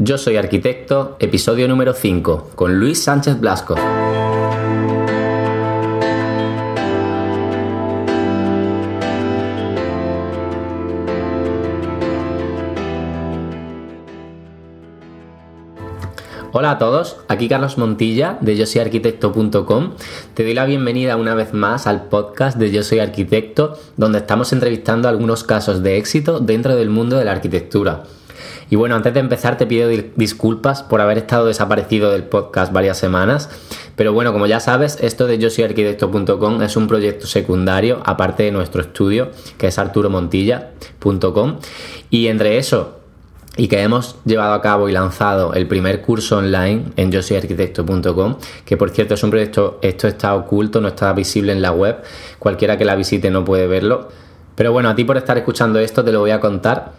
Yo soy arquitecto, episodio número 5, con Luis Sánchez Blasco. Hola a todos, aquí Carlos Montilla de yo soy arquitecto.com. Te doy la bienvenida una vez más al podcast de Yo soy arquitecto, donde estamos entrevistando algunos casos de éxito dentro del mundo de la arquitectura. Y bueno, antes de empezar te pido disculpas por haber estado desaparecido del podcast varias semanas. Pero bueno, como ya sabes, esto de yo soy arquitecto.com es un proyecto secundario, aparte de nuestro estudio, que es arturomontilla.com. Y entre eso y que hemos llevado a cabo y lanzado el primer curso online en yo soy arquitecto.com, que por cierto es un proyecto, esto está oculto, no está visible en la web, cualquiera que la visite no puede verlo. Pero bueno, a ti por estar escuchando esto te lo voy a contar.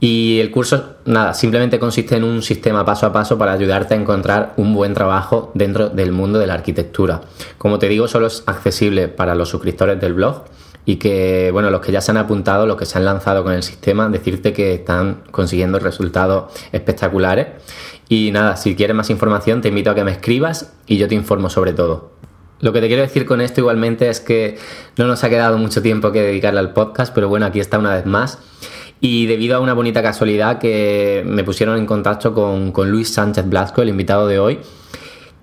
Y el curso, nada, simplemente consiste en un sistema paso a paso para ayudarte a encontrar un buen trabajo dentro del mundo de la arquitectura. Como te digo, solo es accesible para los suscriptores del blog y que, bueno, los que ya se han apuntado, los que se han lanzado con el sistema, decirte que están consiguiendo resultados espectaculares. Y nada, si quieres más información, te invito a que me escribas y yo te informo sobre todo. Lo que te quiero decir con esto igualmente es que no nos ha quedado mucho tiempo que dedicarle al podcast, pero bueno, aquí está una vez más. Y debido a una bonita casualidad que me pusieron en contacto con, Luis Sánchez Blasco, el invitado de hoy,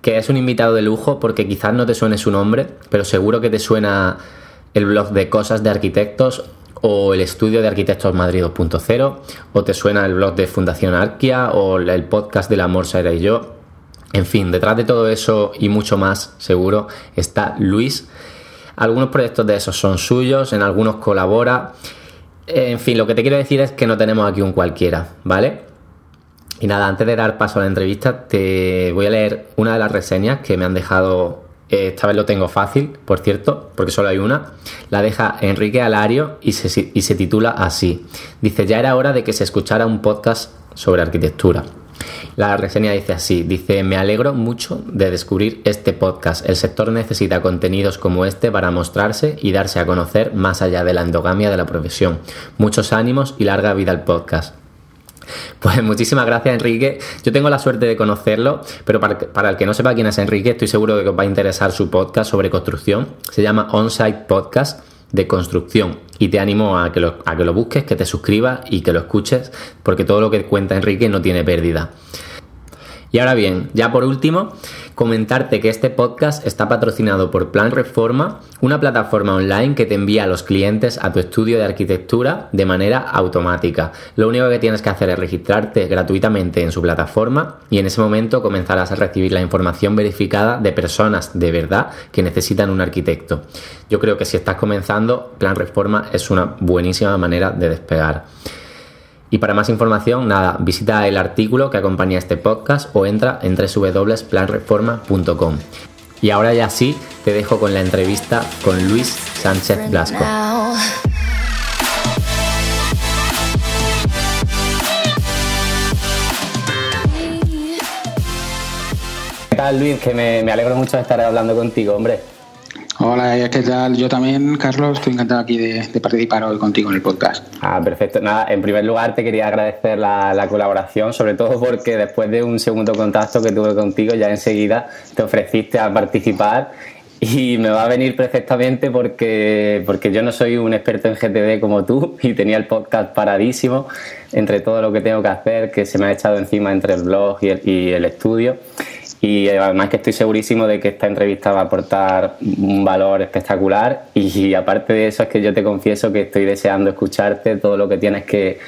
que es un invitado de lujo porque quizás no te suene su nombre, pero seguro que te suena el blog de cosas de arquitectos o el estudio de arquitectos Madrid 2.0 o te suena el blog de Fundación Arquia o el podcast del amor Sara y yo. En fin, detrás de todo eso y mucho más, seguro, está Luis. Algunos proyectos de esos son suyos, en algunos colabora en fin, lo que te quiero decir es que no tenemos aquí un cualquiera, ¿vale? Y nada, antes de dar paso a la entrevista, te voy a leer una de las reseñas que me han dejado. Eh, esta vez lo tengo fácil, por cierto, porque solo hay una. La deja Enrique Alario y se, y se titula así. Dice, ya era hora de que se escuchara un podcast sobre arquitectura. La reseña dice así, dice, me alegro mucho de descubrir este podcast. El sector necesita contenidos como este para mostrarse y darse a conocer más allá de la endogamia de la profesión. Muchos ánimos y larga vida al podcast. Pues muchísimas gracias Enrique. Yo tengo la suerte de conocerlo, pero para, el que no sepa quién es Enrique, estoy seguro de que os va a interesar su podcast sobre construcción. Se llama Onsite Podcast de construcción y te animo a que, lo, a que lo busques, que te suscribas y que lo escuches porque todo lo que cuenta Enrique no tiene pérdida. Y ahora bien, ya por último, comentarte que este podcast está patrocinado por Plan Reforma, una plataforma online que te envía a los clientes a tu estudio de arquitectura de manera automática. Lo único que tienes que hacer es registrarte gratuitamente en su plataforma y en ese momento comenzarás a recibir la información verificada de personas de verdad que necesitan un arquitecto. Yo creo que si estás comenzando, Plan Reforma es una buenísima manera de despegar. Y para más información, nada, visita el artículo que acompaña este podcast o entra en www.planreforma.com. Y ahora ya sí, te dejo con la entrevista con Luis Sánchez Blasco. ¿Qué tal Luis? Que me, me alegro mucho de estar hablando contigo, hombre. Hola, ¿qué tal? Yo también, Carlos, estoy encantado aquí de, participar hoy contigo en el podcast. Ah, perfecto. Nada, en primer lugar te quería agradecer la, colaboración, sobre todo porque después de un segundo contacto que tuve contigo, ya enseguida te ofreciste a participar y me va a venir perfectamente porque, porque yo no soy un experto en GTD como tú y tenía el podcast paradísimo entre todo lo que tengo que hacer, que se me ha echado encima entre el blog y el, y el estudio. Y además que estoy segurísimo de que esta entrevista va a aportar un valor espectacular y aparte de eso es que yo te confieso que estoy deseando escucharte todo lo que tienes que,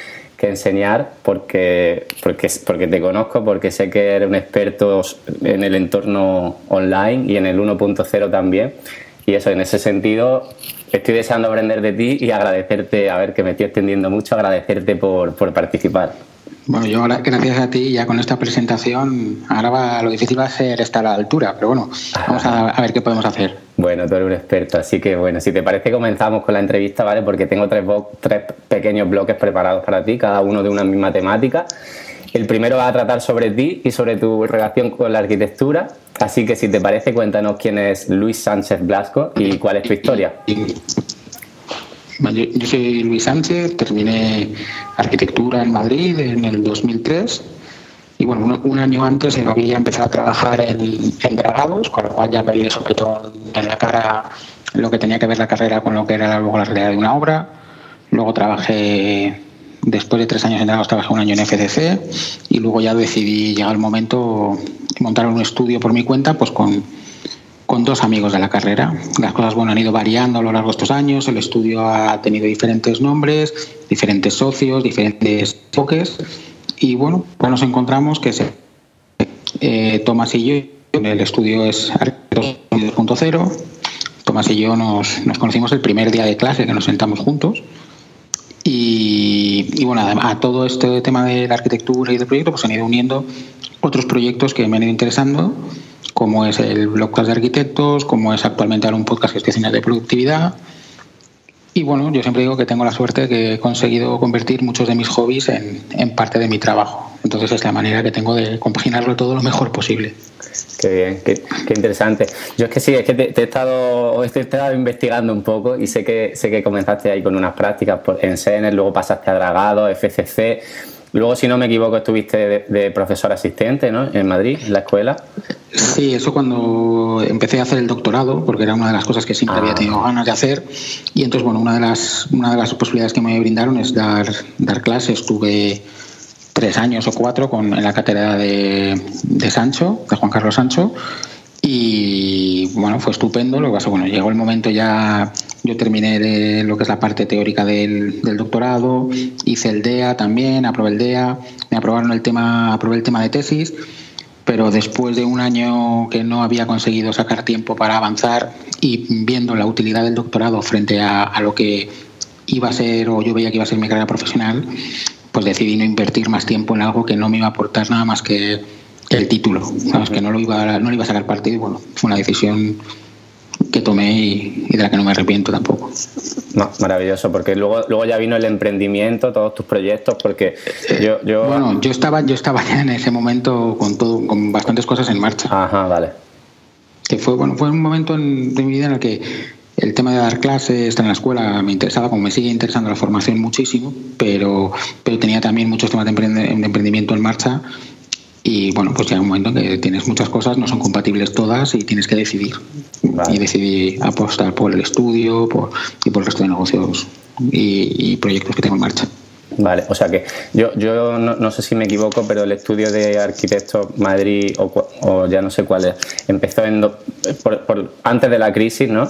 enseñar porque, porque, porque te conozco, porque sé que eres un experto en el entorno online y en el 1.0 también. Y eso, en ese sentido, estoy deseando aprender de ti y agradecerte, a ver que me estoy extendiendo mucho, agradecerte por, por participar. Bueno, yo ahora, gracias a ti, ya con esta presentación, ahora va, lo difícil va a ser estar a la altura, pero bueno, vamos a, ver qué podemos hacer. Bueno, tú eres un experto, así que bueno, si te parece comenzamos con la entrevista, ¿vale? Porque tengo tres, tres pequeños bloques preparados para ti, cada uno de una misma temática. El primero va a tratar sobre ti y sobre tu relación con la arquitectura, así que si te parece, cuéntanos quién es Luis Sánchez Blasco y cuál es tu historia. Yo, soy Luis Sánchez, terminé arquitectura en Madrid en el 2003 y bueno, un, año antes había empezado a trabajar en, en dragados, con lo cual ya vi sobre todo en la cara lo que tenía que ver la carrera con lo que era luego la realidad de una obra. Luego trabajé, después de tres años en dragados, trabajé un año en FDC y luego ya decidí, llegar el momento, montar un estudio por mi cuenta, pues con, con dos amigos de la carrera. Las cosas bueno, han ido variando a lo largo de estos años, el estudio ha tenido diferentes nombres, diferentes socios, diferentes enfoques y bueno, pues nos encontramos que se, eh, Tomás y yo, el estudio es 2.0. Tomás y yo nos, nos, conocimos el primer día de clase que nos sentamos juntos. Y, bueno, a todo este tema de la arquitectura y del proyecto, pues han ido uniendo otros proyectos que me han ido interesando, como es el Blogcast de Arquitectos, como es actualmente ahora un podcast que estoy haciendo de productividad, y bueno, yo siempre digo que tengo la suerte que he conseguido convertir muchos de mis hobbies en, parte de mi trabajo. Entonces es la manera que tengo de compaginarlo todo lo mejor posible. Qué bien, qué, interesante. Yo es que sí, es que te, he, estado, he estado investigando un poco y sé que, sé que comenzaste ahí con unas prácticas en SENER, luego pasaste a Dragado, FCC. Luego, si no me equivoco, estuviste de, profesor asistente ¿no? en Madrid, en la escuela. Sí, eso cuando empecé a hacer el doctorado, porque era una de las cosas que siempre había ah. tenido ganas de hacer. Y entonces, bueno, una de las, una de las posibilidades que me brindaron es dar, dar clases. Estuve tres años o cuatro con, en la cátedra de, de Sancho, de Juan Carlos Sancho. Y bueno, fue estupendo. Lo que pasa, bueno, llegó el momento ya yo terminé de lo que es la parte teórica del, doctorado, hice el DEA también, aprobé el DEA, me aprobaron el tema, aprobé el tema de tesis, pero después de un año que no había conseguido sacar tiempo para avanzar y viendo la utilidad del doctorado frente a, lo que iba a ser o yo veía que iba a ser mi carrera profesional, pues decidí no invertir más tiempo en algo que no me iba a aportar nada más que el título, que no lo iba, no lo iba a sacar partido y bueno, fue una decisión que tomé y, de la que no me arrepiento tampoco. No, maravilloso, porque luego, luego ya vino el emprendimiento, todos tus proyectos, porque yo, yo... Bueno, yo estaba, yo estaba ya en ese momento con todo, con bastantes cosas en marcha. Ajá, vale. Que fue, bueno, fue un momento en, de mi vida en el que el tema de dar clases, estar en la escuela, me interesaba, como me sigue interesando la formación muchísimo, pero, pero tenía también muchos temas de, emprendimiento en marcha y bueno, pues llega un momento en que tienes muchas cosas, no son compatibles todas y tienes que decidir. Y decidí apostar por el estudio por, y por el resto de negocios y, proyectos que tengo en marcha. Vale, o sea que yo, yo no, sé si me equivoco, pero el estudio de arquitecto Madrid, o, ya no sé cuál es, empezó en por, antes de la crisis, ¿no?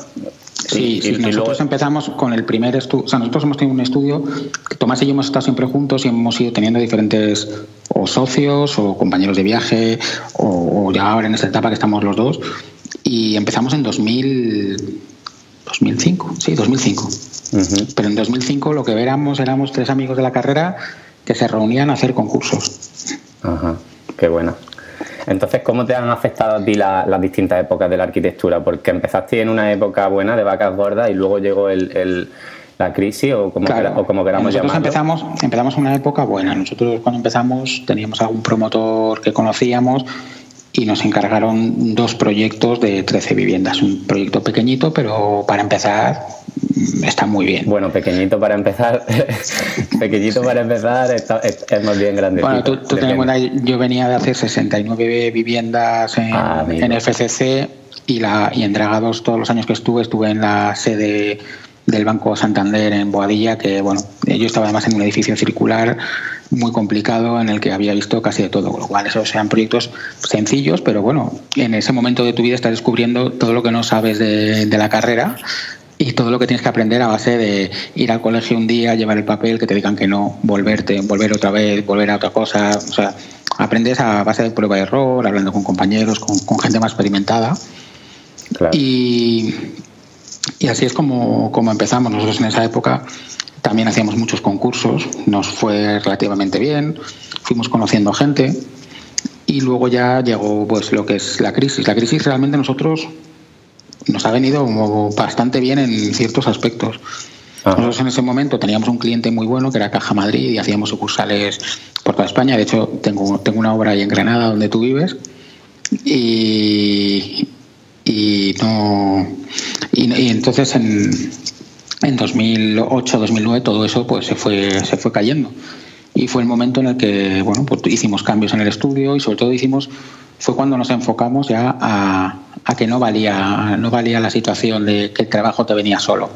Sí, sí nosotros empezamos con el primer estudio, o sea, nosotros hemos tenido un estudio, Tomás y yo hemos estado siempre juntos y hemos ido teniendo diferentes o socios o compañeros de viaje o, ya ahora en esta etapa que estamos los dos y empezamos en 2000, 2005, sí, 2005. Pero en 2005 lo que éramos éramos tres amigos de la carrera que se reunían a hacer concursos. Ajá, qué bueno. Entonces, ¿cómo te han afectado a ti las distintas épocas de la arquitectura? Porque empezaste en una época buena de vacas gordas y luego llegó el, la crisis o como, o como queramos Nosotros empezamos, empezamos una época buena. Nosotros cuando empezamos teníamos algún promotor que conocíamos y nos encargaron dos proyectos de 13 viviendas. Un proyecto pequeñito, pero para empezar está muy bien. Bueno, pequeñito para empezar, pequeñito para empezar es, más bien grande. Bueno, tú, tú yo venía de hacer 69 viviendas en, ah, en FCC y, la, y en Dragados todos los años que estuve, estuve en la sede del Banco Santander en Boadilla, que bueno, yo estaba además en un edificio circular muy complicado en el que había visto casi de todo, con lo cual esos sean proyectos sencillos, pero bueno, en ese momento de tu vida estás descubriendo todo lo que no sabes de, la carrera y todo lo que tienes que aprender a base de ir al colegio un día, llevar el papel, que te digan que no, volverte, volver otra vez, volver a otra cosa, o sea, aprendes a base de prueba y error, hablando con compañeros, con, gente más experimentada. Y, y así es como, como empezamos. Nosotros en esa época también hacíamos muchos concursos, nos fue relativamente bien, fuimos conociendo gente y luego ya llegó pues lo que es la crisis. La crisis realmente nosotros nos ha venido bastante bien en ciertos aspectos. Nosotros en ese momento teníamos un cliente muy bueno que era Caja Madrid y hacíamos sucursales por toda España. De hecho, tengo, tengo una obra ahí en Granada donde tú vives. Y, y no y, entonces en, en 2008 2009 todo eso pues se fue se fue cayendo. Y fue el momento en el que bueno pues hicimos cambios en el estudio y sobre todo hicimos fue cuando nos enfocamos ya a, a que no valía no valía la situación de que el trabajo te venía solo.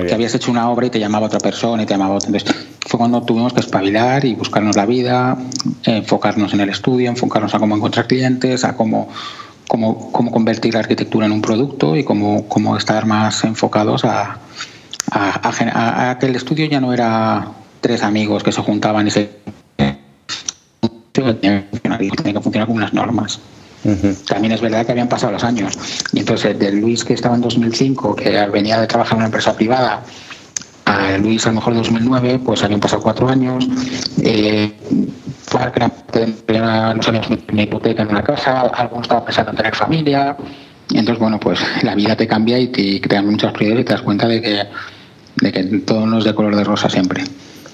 Que habías hecho una obra y te llamaba otra persona y te llamaba otra. Entonces, fue cuando tuvimos que espabilar y buscarnos la vida, enfocarnos en el estudio, enfocarnos a cómo encontrar clientes, a cómo, cómo, cómo convertir la arquitectura en un producto y cómo, cómo estar más enfocados a, a, a, que el estudio ya no era tres amigos que se juntaban y se tenía que funcionar con unas normas. También es verdad que habían pasado los años. Y entonces, de Luis que estaba en 2005, que venía de trabajar en una empresa privada, a Luis a lo mejor 2009, pues habían pasado cuatro años. Eh, los años una hipoteca en una casa, algunos estaban pensando en tener familia. Y entonces, bueno, pues la vida te cambia y te crean muchas prioridades y te das cuenta de que, de que todo no es de color de rosa siempre.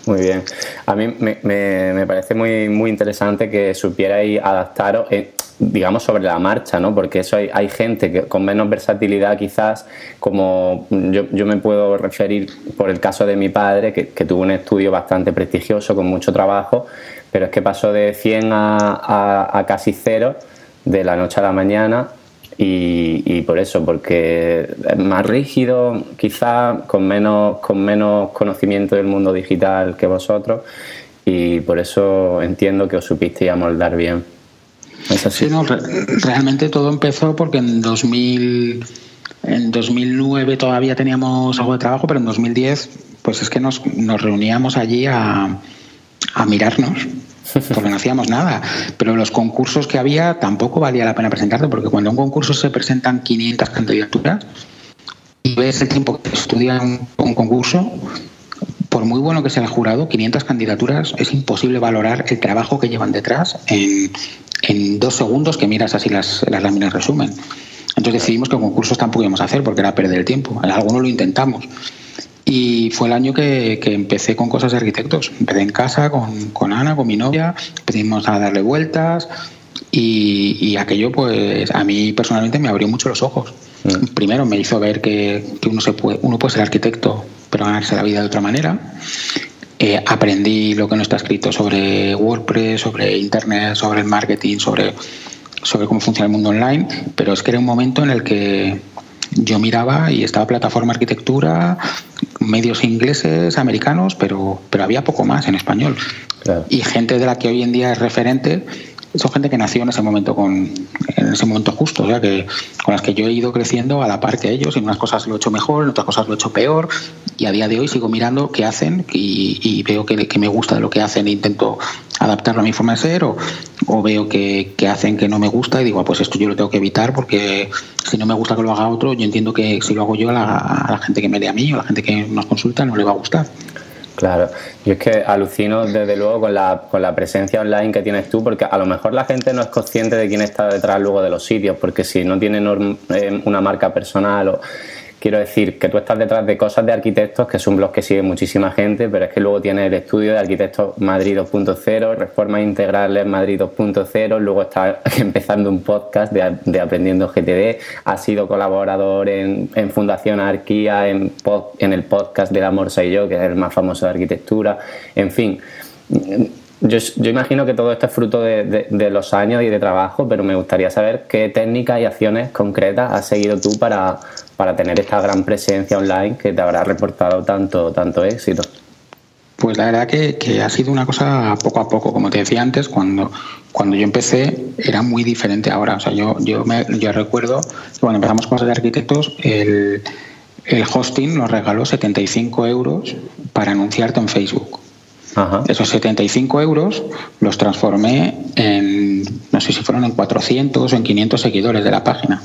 Muy bien. A mí me, me, parece muy, muy interesante que supierais adaptaros, eh, digamos, sobre la marcha, ¿no? Porque eso hay, hay gente que con menos versatilidad quizás, como yo, yo, me puedo referir por el caso de mi padre, que, que, tuvo un estudio bastante prestigioso, con mucho trabajo, pero es que pasó de 100 a, casi cero de la noche a la mañana y, por eso, porque es más rígido, quizá con menos, con menos conocimiento del mundo digital que vosotros, y por eso entiendo que os supisteis amoldar bien. ¿Es así? Sí, no, realmente todo empezó porque en 2000, en 2009 todavía teníamos algo de trabajo, pero en 2010 pues es que nos reuníamos allí a, a mirarnos porque no hacíamos nada. Pero los concursos que había tampoco valía la pena presentarte, porque cuando un concurso se presentan 500 candidaturas y ves el tiempo que estudia un, concurso, por muy bueno que sea el jurado, 500 candidaturas es imposible valorar el trabajo que llevan detrás en, en dos segundos que miras así las, las láminas resumen. Entonces decidimos que concursos tampoco íbamos hacer porque era perder el tiempo. Algunos lo intentamos, y fue el año que, empecé con cosas de arquitectos. Empecé en casa con, con Ana, con mi novia, empezamos a darle vueltas y, aquello pues a mí personalmente me abrió mucho los ojos. Mm. Primero me hizo ver que, uno, se puede, uno puede ser arquitecto pero ganarse la vida de otra manera. Eh, aprendí lo que no está escrito sobre WordPress, sobre Internet, sobre el marketing, sobre, sobre cómo funciona el mundo online, pero es que era un momento en el que yo miraba y estaba plataforma arquitectura, medios ingleses, americanos, pero, pero había poco más en español. Y gente de la que hoy en día es referente, son gente que nació en ese momento con en ese momento justo, o sea que con las que yo he ido creciendo a la par que ellos, en unas cosas lo he hecho mejor, en otras cosas lo he hecho peor, y a día de hoy sigo mirando qué hacen y, veo que, que, me gusta de lo que hacen e intento adaptarlo a mi forma de ser, o, o veo que, que, hacen que no me gusta y digo, ah, pues esto yo lo tengo que evitar porque si no me gusta que lo haga otro, yo entiendo que si lo hago yo a la, gente que me lee a mí o a la gente que nos consulta no le va a gustar. Claro, yo es que alucino desde luego con la, con la presencia online que tienes tú, porque a lo mejor la gente no es consciente de quién está detrás luego de los sitios, porque si no tienen eh, una marca personal o Quiero decir que tú estás detrás de cosas de arquitectos, que es un blog que sigue muchísima gente, pero es que luego tienes el estudio de arquitectos Madrid 2.0, Reformas Integrales Madrid 2.0, luego estás empezando un podcast de, Aprendiendo GTD, has sido colaborador en, Fundación Arquía, en, en el podcast de Amor Soy Yo, que es el más famoso de arquitectura, en fin. Yo, yo, imagino que todo esto es fruto de, de, los años y de trabajo, pero me gustaría saber qué técnicas y acciones concretas has seguido tú para, para tener esta gran presencia online que te habrá reportado tanto, tanto éxito? Pues la verdad que, que, ha sido una cosa poco a poco. Como te decía antes, cuando, cuando yo empecé era muy diferente ahora. O sea, yo, yo, me, yo recuerdo que cuando empezamos cosas de arquitectos, el, el hosting nos regaló 75 euros para anunciarte en Facebook. Esos 75 euros los transformé en, no sé si fueron en 400 o en 500 seguidores de la página.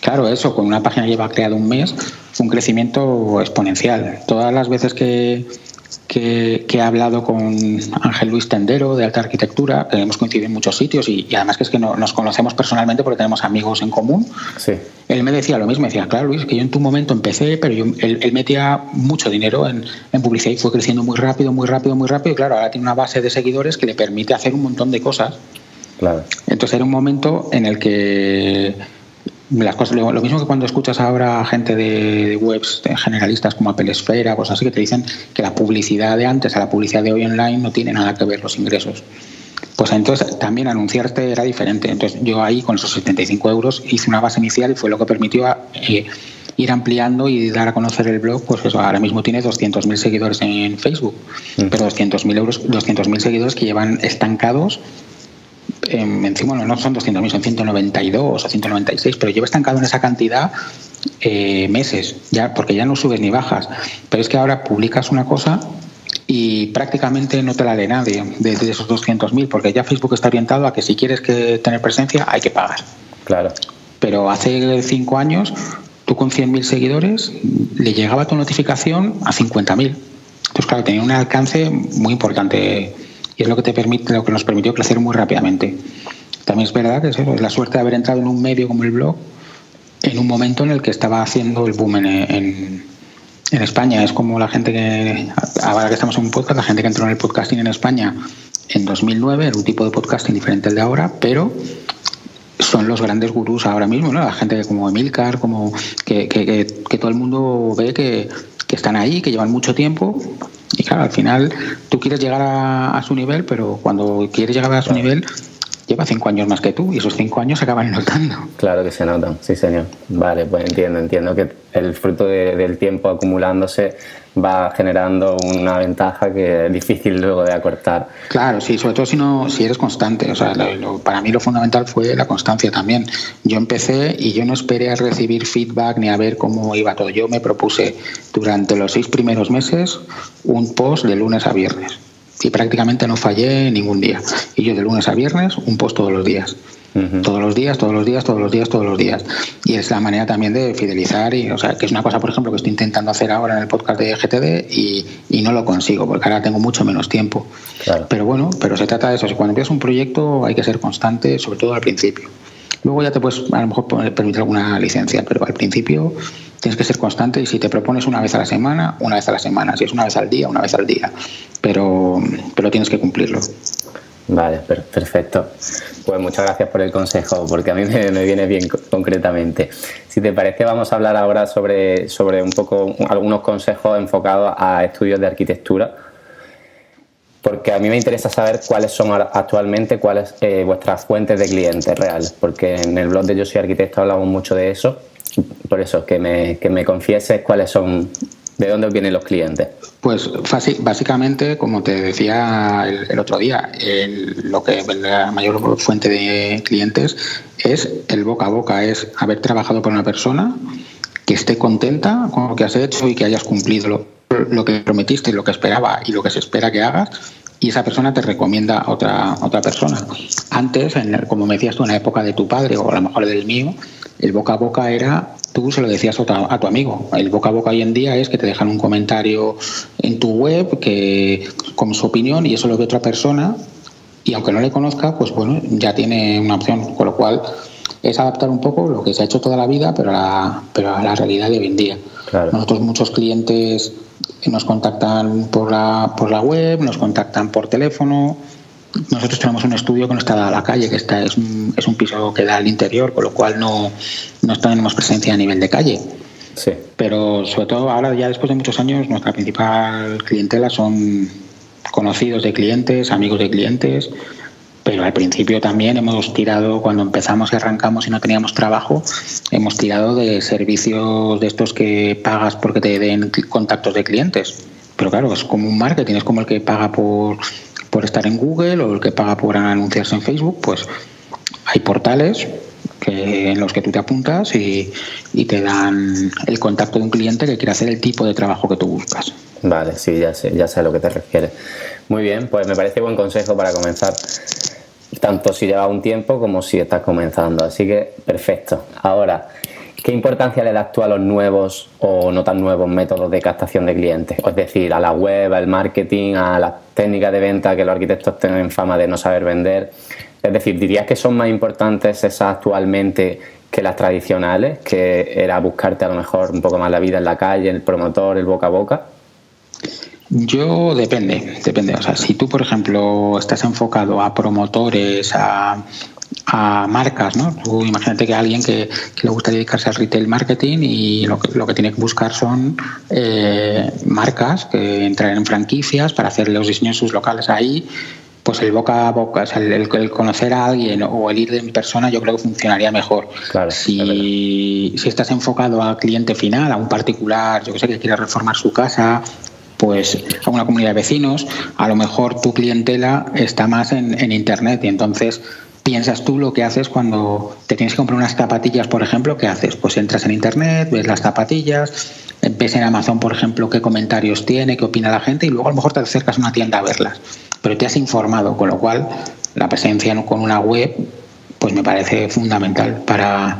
Claro, eso, con una página que lleva creada un mes, fue un crecimiento exponencial. Todas las veces que, que, he hablado con Ángel Luis Tendero de Alta Arquitectura, que hemos coincidido en muchos sitios y, además que es que no, nos conocemos personalmente porque tenemos amigos en común. Sí. Él me decía lo mismo, me decía, claro Luis, que yo en tu momento empecé, pero yo, él, metía mucho dinero en, en, publicidad y fue creciendo muy rápido, muy rápido, muy rápido y claro, ahora tiene una base de seguidores que le permite hacer un montón de cosas. Claro. Entonces era un momento en el que las cosas, lo, mismo que cuando escuchas ahora a gente de, webs generalistas como Apple Esfera, cosas así, que te dicen que la publicidad de antes a la publicidad de hoy online no tiene nada que ver los ingresos. Pues entonces también anunciarte era diferente. Entonces yo ahí con esos 75 euros hice una base inicial y fue lo que permitió eh, ir ampliando y dar a conocer el blog. Pues eso, ahora mismo tiene 200.000 seguidores en Facebook, mm. pero 200.000 euros, 200.000 seguidores que llevan estancados encima no son 200.000, son 192 o 196, pero lleva estancado en esa cantidad eh, meses, ya porque ya no subes ni bajas. Pero es que ahora publicas una cosa y prácticamente no te la lee nadie de, esos 200.000, porque ya Facebook está orientado a que si quieres que tener presencia hay que pagar. Claro. Pero hace cinco años, tú con 100.000 seguidores le llegaba tu notificación a 50.000. Entonces, claro, tenía un alcance muy importante y es lo que te permite, lo que nos permitió crecer muy rápidamente. También es verdad que es, la suerte de haber entrado en un medio como el blog en un momento en el que estaba haciendo el boom en, en, España. Es como la gente que, ahora que estamos en un podcast, la gente que entró en el podcasting en España en 2009, era un tipo de podcasting diferente al de ahora, pero son los grandes gurús ahora mismo, ¿no? La gente como Emilcar, como que, que, que todo el mundo ve que, que están ahí, que llevan mucho tiempo y claro, al final tú quieres llegar a, su nivel, pero cuando quieres llegar a su nivel, lleva cinco años más que tú y esos cinco años se acaban notando. Claro que se notan, sí señor. Vale, pues entiendo, entiendo que el fruto del tiempo acumulándose va generando una ventaja que es difícil luego de acortar. Claro, sí, sobre todo si no, si eres constante. O sea, para mí lo fundamental fue la constancia también. Yo empecé y yo no esperé a recibir feedback ni a ver cómo iba todo. Yo me propuse durante los seis primeros meses un post de lunes a viernes y prácticamente no fallé ningún día. Y yo de lunes a viernes un post todos los días. Todos los días, todos los días, todos los días, todos los días. Y es la manera también de fidelizar, y, o sea, que es una cosa, por ejemplo, que estoy intentando hacer ahora en el podcast de GTD y, y no lo consigo, porque ahora tengo mucho menos tiempo. Pero bueno, pero se trata de eso. Cuando empiezas un proyecto hay que ser constante, sobre todo al principio. Luego ya te puedes a lo mejor permitir alguna licencia, pero al principio tienes que ser constante y si te propones una vez a la semana, una vez a la semana. Si es una vez al día, una vez al día. Pero, pero tienes que cumplirlo. Vale, perfecto. Pues muchas gracias por el consejo, porque a mí me, viene bien concretamente. Si te parece, vamos a hablar ahora sobre, sobre un poco algunos consejos enfocados a estudios de arquitectura, porque a mí me interesa saber cuáles son actualmente cuáles eh, vuestras fuentes de clientes reales, porque en el blog de Yo Soy Arquitecto hablamos mucho de eso. Por eso, que me, que me confieses cuáles son ¿De dónde vienen los clientes? Pues básicamente, como te decía el, otro día, lo que la mayor fuente de clientes es el boca a boca, es haber trabajado con una persona que esté contenta con lo que has hecho y que hayas cumplido lo, que prometiste, lo que esperaba y lo que se espera que hagas y esa persona te recomienda a otra, otra persona. Antes, en como me decías tú, en la época de tu padre o a lo mejor del mío, el boca a boca era tú se lo decías a tu, amigo. El boca a boca hoy en día es que te dejan un comentario en tu web que con su opinión y eso lo ve otra persona y aunque no le conozca, pues bueno, ya tiene una opción, con lo cual es adaptar un poco lo que se ha hecho toda la vida, pero a la, pero a la realidad de hoy en día. Nosotros muchos clientes nos contactan por la, por la web, nos contactan por teléfono, nosotros tenemos un estudio que no está a la calle, que está, es, un, es un piso que da al interior, con lo cual no, no tenemos presencia a nivel de calle. Sí. Pero sobre todo ahora, ya después de muchos años, nuestra principal clientela son conocidos de clientes, amigos de clientes, pero al principio también hemos tirado, cuando empezamos y arrancamos y no teníamos trabajo, hemos tirado de servicios de estos que pagas porque te den contactos de clientes. Pero claro, es como un marketing, es como el que paga por por estar en Google o el que paga por anunciarse en Facebook, pues hay portales que, en los que tú te apuntas y, te dan el contacto de un cliente que quiere hacer el tipo de trabajo que tú buscas. Vale, sí, ya sé, ya sé a lo que te refieres. Muy bien, pues me parece buen consejo para comenzar, tanto si lleva un tiempo como si estás comenzando. Así que, perfecto. Ahora, ¿Qué importancia le das tú a los nuevos o no tan nuevos métodos de captación de clientes? Es decir, a la web, al marketing, a las técnicas de venta que los arquitectos tienen fama de no saber vender. Es decir, ¿dirías que son más importantes esas actualmente que las tradicionales, que era buscarte a lo mejor un poco más la vida en la calle, el promotor, el boca a boca? Yo depende, depende. O sea, si tú, por ejemplo, estás enfocado a promotores, a a marcas, ¿no? Tú imagínate que alguien que, le gusta dedicarse al retail marketing y lo que, lo que tiene que buscar son eh, marcas que entran en franquicias para hacer los diseños sus locales ahí pues el boca a boca, el, conocer a alguien o el ir en persona, yo creo que funcionaría mejor. si, si estás enfocado al cliente final, a un particular, yo que sé, que quiere reformar su casa, pues a una comunidad de vecinos, a lo mejor tu clientela está más en, en Internet y entonces piensas tú lo que haces cuando te tienes que comprar unas zapatillas, por ejemplo, ¿qué haces? Pues entras en Internet, ves las zapatillas, ves en Amazon, por ejemplo, qué comentarios tiene, qué opina la gente y luego a lo mejor te acercas a una tienda a verlas. Pero te has informado, con lo cual la presencia con una web pues me parece fundamental para,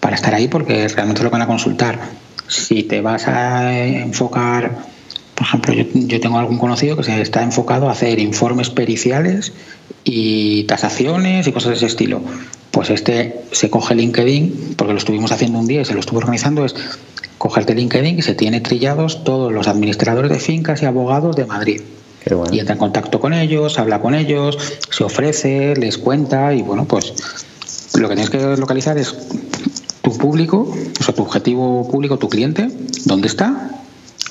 para estar ahí porque realmente lo van a consultar. Si te vas a enfocar, por ejemplo, yo, yo tengo algún conocido que se está enfocado a hacer informes periciales y tasaciones y cosas de ese estilo. Pues este se coge LinkedIn, porque lo estuvimos haciendo un día y se lo estuvo organizando, es cogerte LinkedIn y se tiene trillados todos los administradores de fincas y abogados de Madrid. Y entra en contacto con ellos, habla con ellos, se ofrece, les cuenta y bueno, pues lo que tienes que localizar es tu público, o sea, tu objetivo público, tu cliente, dónde está,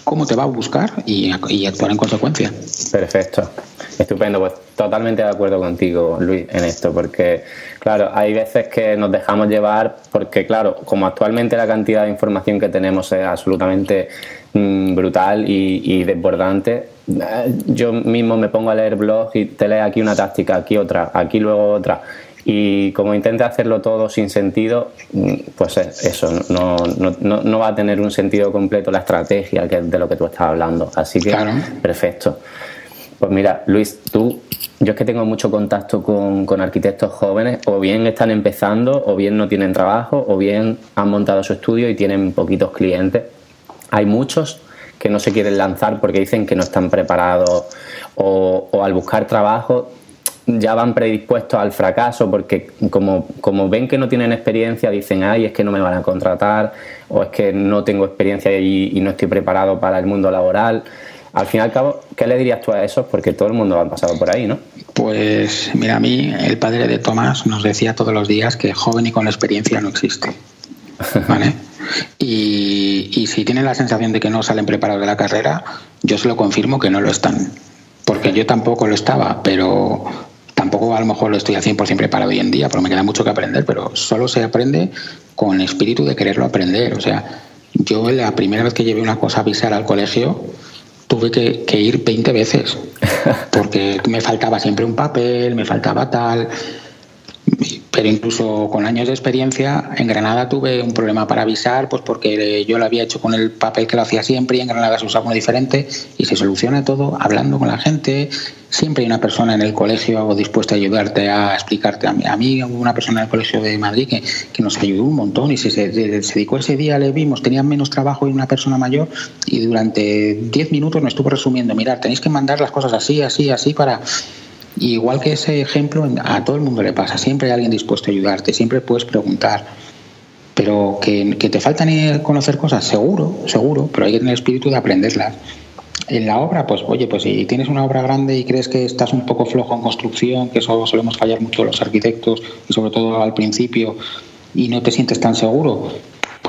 cómo te va a buscar y, y actuar en consecuencia. Perfecto. Estupendo, pues totalmente de acuerdo contigo, Luis, en esto, porque, claro, hay veces que nos dejamos llevar, porque, claro, como actualmente la cantidad de información que tenemos es absolutamente mm, brutal y, desbordante, eh, yo mismo me pongo a leer blogs y te lees aquí una táctica, aquí otra, aquí luego otra. Y como intenta hacerlo todo sin sentido, mm, pues eso, no, no, no, va a tener un sentido completo la estrategia que de lo que tú estás hablando. Así que, perfecto. Pues mira, Luis, tú, yo es que tengo mucho contacto con, arquitectos jóvenes, o bien están empezando, o bien no tienen trabajo, o bien han montado su estudio y tienen poquitos clientes. Hay muchos que no se quieren lanzar porque dicen que no están preparados o, al buscar trabajo ya van predispuestos al fracaso porque como, como, ven que no tienen experiencia dicen, ay, es que no me van a contratar o es que no tengo experiencia y no estoy preparado para el mundo laboral. Al fin y al cabo, ¿qué le dirías tú a esos? Porque todo el mundo ha pasado por ahí, ¿no? Pues mira, a mí el padre de Tomás nos decía todos los días que joven y con experiencia no existe. ¿Vale? y, si tienen la sensación de que no salen preparados de la carrera, yo se lo confirmo que no lo están. Porque yo tampoco lo estaba, pero tampoco a lo mejor lo estoy al 100% preparado hoy en día, porque me queda mucho que aprender, pero solo se aprende con espíritu de quererlo aprender. O sea, yo la primera vez que llevé una cosa a avisar al colegio, tuve que, ir 20 veces, porque me faltaba siempre un papel, me faltaba tal. Pero incluso con años de experiencia, en Granada tuve un problema para avisar, pues porque yo lo había hecho con el papel que lo hacía siempre y en Granada se usaba uno diferente y se soluciona todo hablando con la gente. Siempre hay una persona en el colegio dispuesta a ayudarte, a explicarte. A mí, a mí una persona en el colegio de Madrid que, que nos ayudó un montón y se, dedicó ese día, le vimos, tenían menos trabajo y una persona mayor y durante 10 minutos nos estuvo resumiendo, mirar, tenéis que mandar las cosas así, así, así para igual que ese ejemplo, a todo el mundo le pasa. Siempre hay alguien dispuesto a ayudarte, siempre puedes preguntar. Pero que, que te faltan conocer cosas, seguro, seguro, pero hay que tener espíritu de aprenderlas. En la obra, pues oye, pues si tienes una obra grande y crees que estás un poco flojo en construcción, que eso solemos fallar mucho los arquitectos y sobre todo al principio, y no te sientes tan seguro,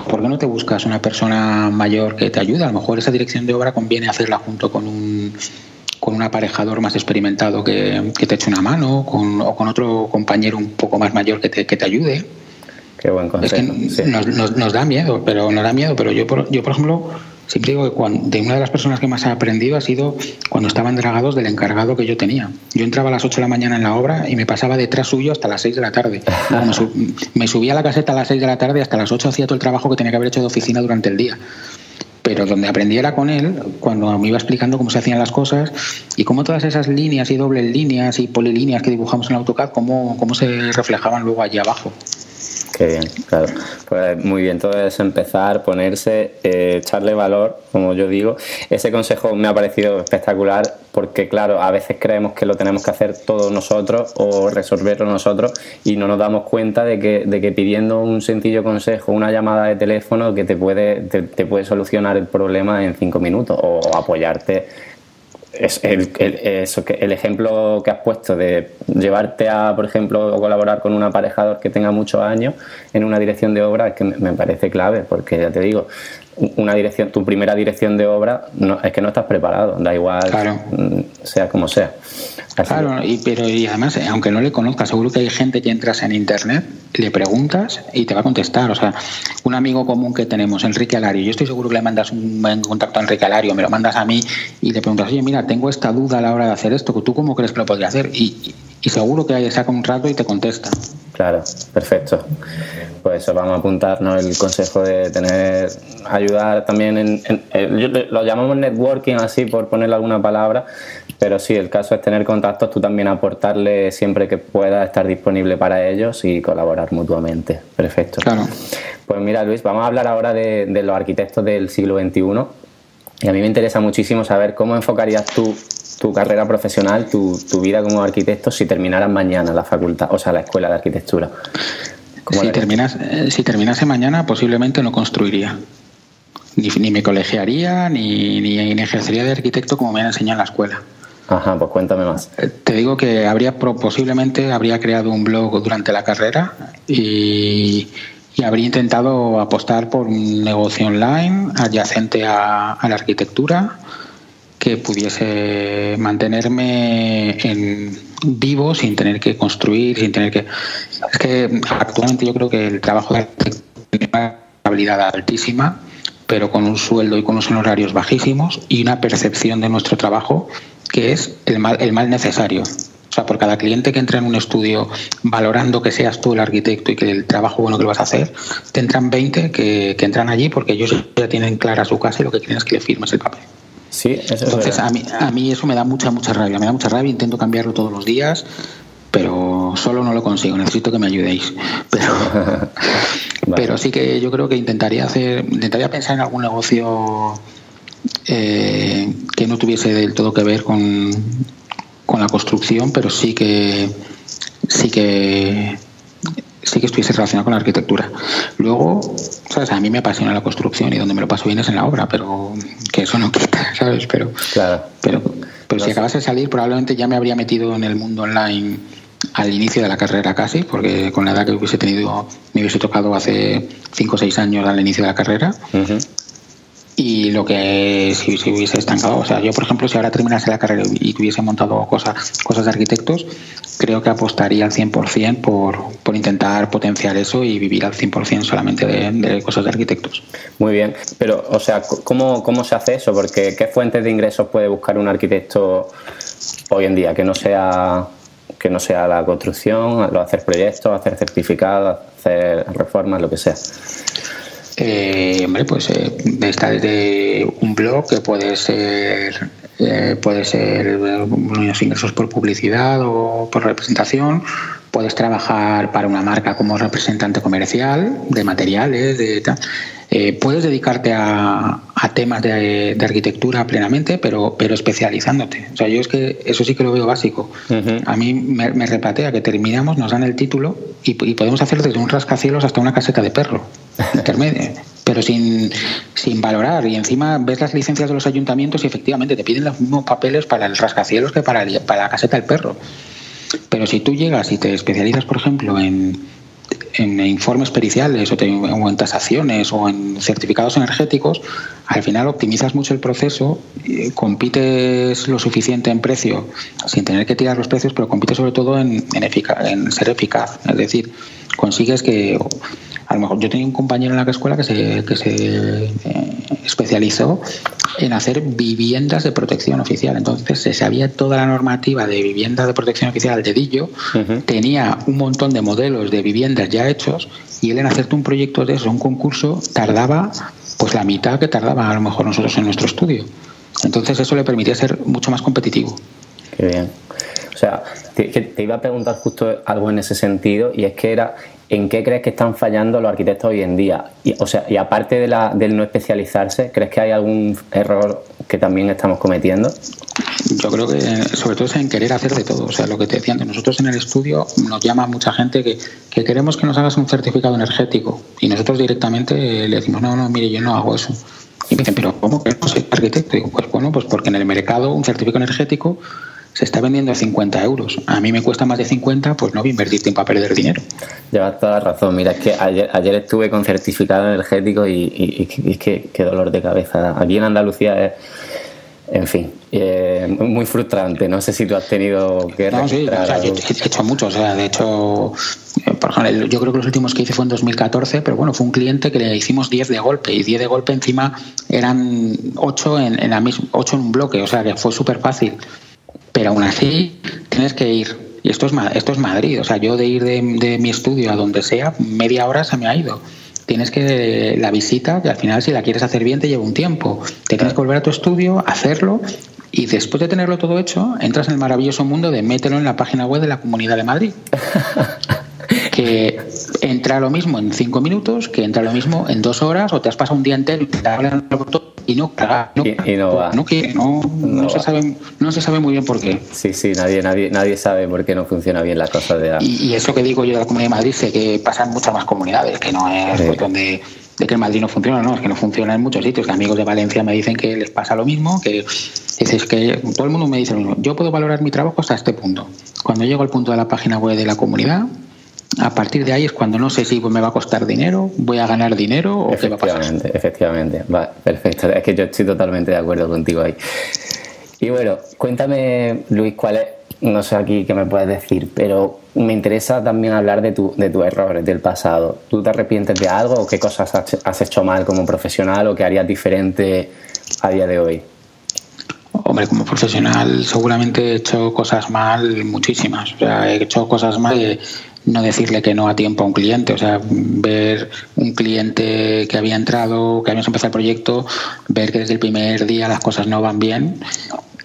¿por qué no te buscas una persona mayor que te ayude? A lo mejor esa dirección de obra conviene hacerla junto con un con un aparejador más experimentado que, te eche una mano con, o con otro compañero un poco más mayor que te, que te ayude. Qué buen consejo. Es que nos, nos, da miedo, pero nos da miedo. Pero yo, por, yo por ejemplo, siempre digo que cuando, de una de las personas que más he aprendido ha sido cuando estaban dragados del encargado que yo tenía. Yo entraba a las 8 de la mañana en la obra y me pasaba detrás suyo hasta las 6 de la tarde. me, subía a la caseta a las 6 de la tarde y hasta las 8 hacía todo el trabajo que tenía que haber hecho de oficina durante el día pero donde aprendí era con él, cuando me iba explicando cómo se hacían las cosas y cómo todas esas líneas y dobles líneas y polilíneas que dibujamos en AutoCAD, cómo, cómo se reflejaban luego allí abajo. Qué bien, claro. Pues muy bien, todo es empezar, ponerse, eh, echarle valor, como yo digo. Ese consejo me ha parecido espectacular porque, claro, a veces creemos que lo tenemos que hacer todos nosotros o resolverlo nosotros y no nos damos cuenta de que, de que pidiendo un sencillo consejo, una llamada de teléfono que te puede, te, puede solucionar el problema en cinco minutos o, apoyarte es el, eso que, el ejemplo que has puesto de llevarte a, por ejemplo, colaborar con un aparejador que tenga muchos años en una dirección de obra que me parece clave, porque ya te digo, una dirección, tu primera dirección de obra no, es que no estás preparado, da igual mm, sea como sea. claro, y, pero y además, eh, aunque no le conozcas, seguro que hay gente que entras en internet, le preguntas y te va a contestar. O sea, un amigo común que tenemos, Enrique Alario, yo estoy seguro que le mandas un, contacto a Enrique Alario, me lo mandas a mí y le preguntas, oye, mira, tengo esta duda a la hora de hacer esto, ¿tú cómo crees que lo podría hacer? Y, y seguro que saca un rato y te contesta. Claro, perfecto. Pues eso, vamos a apuntarnos el consejo de tener, ayudar también en, lo llamamos networking así por ponerle alguna palabra, pero sí, el caso es tener contactos, tú también aportarle siempre que pueda estar disponible para ellos y colaborar mutuamente. Perfecto. Claro. Pues mira, Luis, vamos a hablar ahora de, de los arquitectos del siglo XXI. Y a mí me interesa muchísimo saber cómo enfocarías tú tu carrera profesional, tu, tu, vida como arquitecto si terminaras mañana la facultad, o sea, la escuela de arquitectura? Si, terminas, eh, si terminase mañana, posiblemente no construiría. Ni, ni me colegiaría, ni, ni, ejercería de arquitecto como me han enseñado en la escuela. Ajá, pues cuéntame más. Eh, te digo que habría posiblemente habría creado un blog durante la carrera y, y habría intentado apostar por un negocio online adyacente a, la arquitectura que pudiese mantenerme en vivo sin tener que construir, sin tener que... Es que actualmente yo creo que el trabajo de tiene una habilidad altísima, pero con un sueldo y con unos honorarios bajísimos y una percepción de nuestro trabajo que es el mal, el mal necesario. O sea, por cada cliente que entra en un estudio valorando que seas tú el arquitecto y que el trabajo bueno que lo vas a hacer, te entran 20 que, que entran allí porque ellos ya tienen clara su casa y lo que quieren es que le firmes el papel. Sí, eso Entonces, a mí, a mí eso me da mucha, mucha rabia. Me da mucha rabia, intento cambiarlo todos los días, pero solo no lo consigo. Necesito que me ayudéis. Pero, pero sí que yo creo que intentaría hacer, intentaría pensar en algún negocio eh, que no tuviese del todo que ver con, con la construcción, pero sí que sí que sí que estuviese relacionado con la arquitectura. Luego, ¿sabes? A mí me apasiona la construcción y donde me lo paso bien es en la obra, pero que eso no quita, ¿sabes? Pero, claro. pero, pero si acabase de salir, probablemente ya me habría metido en el mundo online al inicio de la carrera casi, porque con la edad que hubiese tenido, me hubiese tocado hace 5 o 6 años al inicio de la carrera. Y lo que si, hubiese estancado, o sea, yo por ejemplo, si ahora terminase la carrera y tuviese montado cosas, cosas de arquitectos, creo que apostaría al 100% por, por intentar potenciar eso y vivir al 100% solamente de, cosas de arquitectos. Muy bien, pero, o sea, ¿cómo, ¿cómo se hace eso? Porque ¿qué fuentes de ingresos puede buscar un arquitecto hoy en día que no sea que no sea la construcción, hacer proyectos, hacer certificados, hacer reformas, lo que sea? Eh, hombre, pues eh, está desde un blog que puede ser eh, puede ser unos ingresos por publicidad o por representación. Puedes trabajar para una marca como representante comercial de materiales, de eh, puedes dedicarte a, temas de, arquitectura plenamente, pero, pero especializándote. O sea, yo es que eso sí que lo veo básico. A mí me, me, repatea que terminamos, nos dan el título y, y podemos hacer desde un rascacielos hasta una caseta de perro intermedio pero sin, sin valorar. Y encima ves las licencias de los ayuntamientos y efectivamente te piden los mismos papeles para el rascacielos que para, para la caseta del perro. Pero si tú llegas y te especializas, por ejemplo, en, en informes periciales o, en tasaciones o en certificados energéticos, al final optimizas mucho el proceso, compites lo suficiente en precio sin tener que tirar los precios, pero compites sobre todo en, en ser eficaz. Es decir, consigues que a lo mejor yo tenía un compañero en la escuela que se, que se eh, especializó en hacer viviendas de protección oficial. Entonces se sabía toda la normativa de viviendas de protección oficial al dedillo, tenía un montón de modelos de viviendas ya hechos y él en hacerte un proyecto de eso, un concurso, tardaba pues la mitad que tardaba a lo mejor nosotros en nuestro estudio. Entonces eso le permitía ser mucho más competitivo. Qué bien. O sea, te, iba a preguntar justo algo en ese sentido y es que era ¿en qué crees que están fallando los arquitectos hoy en día? Y, o sea, y aparte de la, del no especializarse, ¿crees que hay algún error que también estamos cometiendo? Yo creo que sobre todo es en querer hacer de todo. O sea, lo que te decían, nosotros en el estudio nos llama mucha gente que, que queremos que nos hagas un certificado energético y nosotros directamente le decimos, no, no, mire, yo no hago eso. Y me dicen, pero ¿cómo que no soy arquitecto? Digo, pues bueno, pues porque en el mercado un certificado energético se está vendiendo a 50 euros. A mí me cuesta más de 50, pues no voy a invertir tiempo a perder dinero. Llevas toda la razón. Mira, es que ayer, ayer estuve con certificado energético y, y, es que qué dolor de cabeza. Aquí en Andalucía es, en fin, eh, muy frustrante. No sé si tú has tenido que... No, sí, he, hecho mucho. O sea, de hecho, eh, por ejemplo, yo creo que los últimos que hice fue en 2014, pero bueno, fue un cliente que le hicimos 10 de golpe y 10 de golpe encima eran 8 en, en, la misma, 8 en un bloque. O sea, que fue súper fácil pero aún así tienes que ir. Y esto es, esto es Madrid, o sea, yo de ir de, mi estudio a donde sea, media hora se me ha ido. Tienes que la visita, que al final si la quieres hacer bien te lleva un tiempo. Te tienes que volver a tu estudio, hacerlo y después de tenerlo todo hecho, entras en el maravilloso mundo de mételo en la página web de la Comunidad de Madrid. que entra lo mismo en cinco minutos, que entra lo mismo en dos horas, o te has pasado un día entero y no no, y, no va. No, no, se sabe, no se sabe muy bien por qué. Sí, sí, nadie, nadie, nadie sabe por qué no funciona bien la cosa de la... Y, eso que digo yo de la Comunidad de Madrid, sé que pasa en muchas más comunidades, que no es cuestión de, de que en Madrid no funciona, no, es que no funciona en muchos sitios. Que amigos de Valencia me dicen que les pasa lo mismo, que dices que todo el mundo me dice lo mismo. Yo puedo valorar mi trabajo hasta este punto. Cuando llego al punto de la página web de la comunidad, a partir de ahí es cuando no sé si me va a costar dinero, voy a ganar dinero o qué va a pasar. Efectivamente, va, perfecto. Es que yo estoy totalmente de acuerdo contigo ahí. Y bueno, cuéntame, Luis, cuál es, no sé aquí qué me puedes decir, pero me interesa también hablar de, tu, de tus errores del pasado. ¿Tú te arrepientes de algo o qué cosas has hecho mal como profesional o qué harías diferente a día de hoy? Hombre, como profesional seguramente he hecho cosas mal muchísimas. O sea, he hecho cosas mal de no decirle que no a tiempo a un cliente. O sea, ver un cliente que había entrado, que habíamos empezado el proyecto, ver que desde el primer día las cosas no van bien